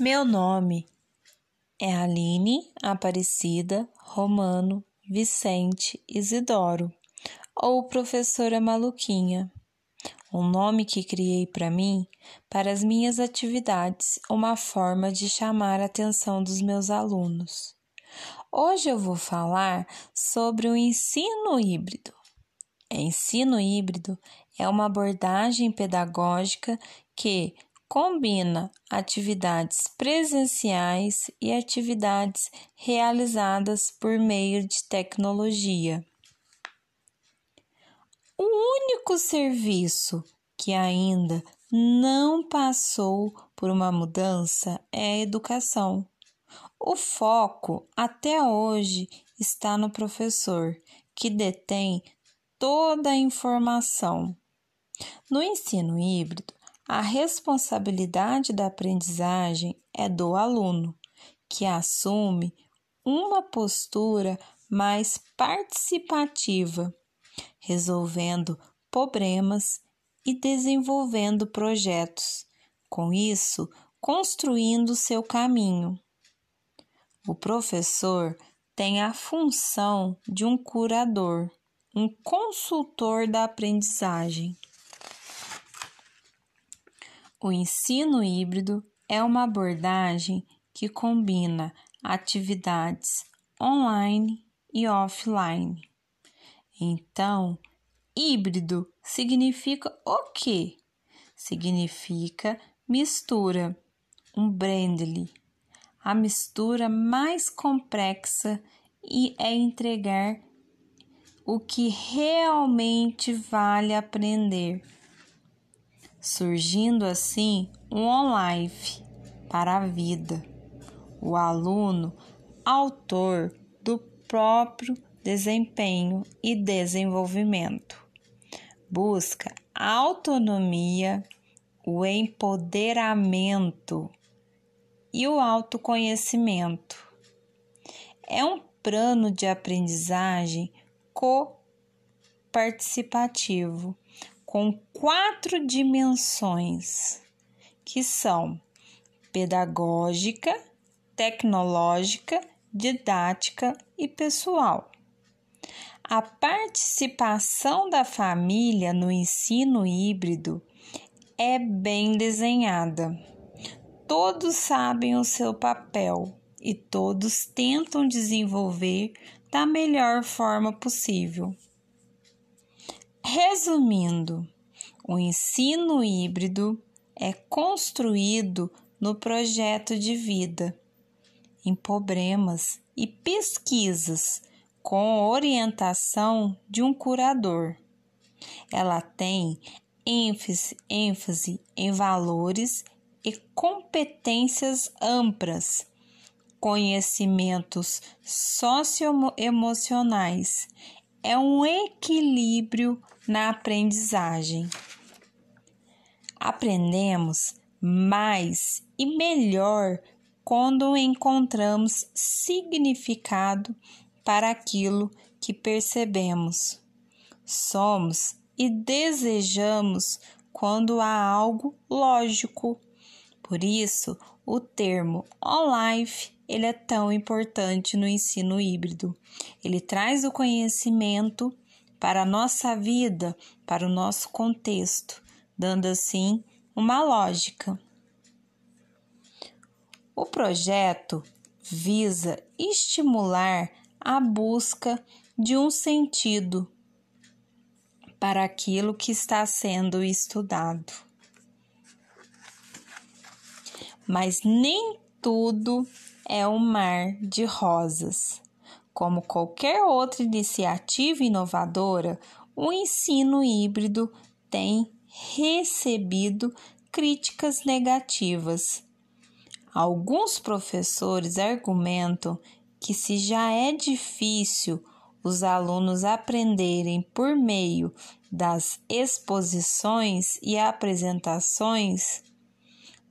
Meu nome é Aline Aparecida Romano Vicente Isidoro, ou Professora Maluquinha, um nome que criei para mim, para as minhas atividades, uma forma de chamar a atenção dos meus alunos. Hoje eu vou falar sobre o ensino híbrido. Ensino híbrido é uma abordagem pedagógica que combina atividades presenciais e atividades realizadas por meio de tecnologia. O único serviço que ainda não passou por uma mudança é a educação. O foco até hoje está no professor, que detém toda a informação. No ensino híbrido, a responsabilidade da aprendizagem é do aluno, que assume uma postura mais participativa, resolvendo problemas e desenvolvendo projetos, com isso, construindo seu caminho. O professor tem a função de um curador, um consultor da aprendizagem. O ensino híbrido é uma abordagem que combina atividades online e offline. Então, híbrido significa o quê? Significa mistura, um blendly. A mistura mais complexa e é entregar o que realmente vale aprender surgindo assim um online para a vida. O aluno, autor do próprio desempenho e desenvolvimento, busca a autonomia, o empoderamento e o autoconhecimento. É um plano de aprendizagem co-participativo com quatro dimensões, que são pedagógica, tecnológica, didática e pessoal. A participação da família no ensino híbrido é bem desenhada. Todos sabem o seu papel e todos tentam desenvolver da melhor forma possível. Resumindo, o ensino híbrido é construído no projeto de vida, em problemas e pesquisas com orientação de um curador. Ela tem ênfase, ênfase em valores e competências amplas, conhecimentos socioemocionais é um equilíbrio na aprendizagem. Aprendemos mais e melhor quando encontramos significado para aquilo que percebemos. Somos e desejamos quando há algo lógico. Por isso, o termo on-life ele é tão importante no ensino híbrido. Ele traz o conhecimento para a nossa vida, para o nosso contexto, dando assim uma lógica. O projeto visa estimular a busca de um sentido para aquilo que está sendo estudado. Mas nem tudo é um mar de rosas. Como qualquer outra iniciativa inovadora, o ensino híbrido tem recebido críticas negativas. Alguns professores argumentam que, se já é difícil os alunos aprenderem por meio das exposições e apresentações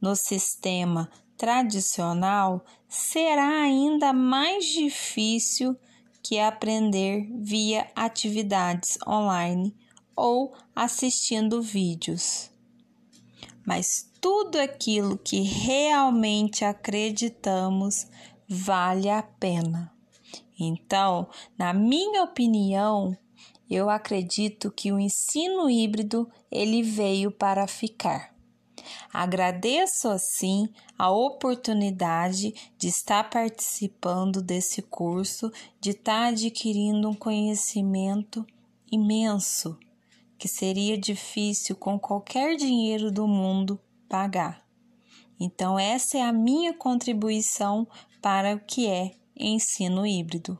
no sistema tradicional, será ainda mais difícil que aprender via atividades online ou assistindo vídeos. mas tudo aquilo que realmente acreditamos vale a pena. Então, na minha opinião, eu acredito que o ensino híbrido ele veio para ficar. Agradeço assim a oportunidade de estar participando desse curso, de estar adquirindo um conhecimento imenso que seria difícil com qualquer dinheiro do mundo pagar. Então, essa é a minha contribuição para o que é ensino híbrido.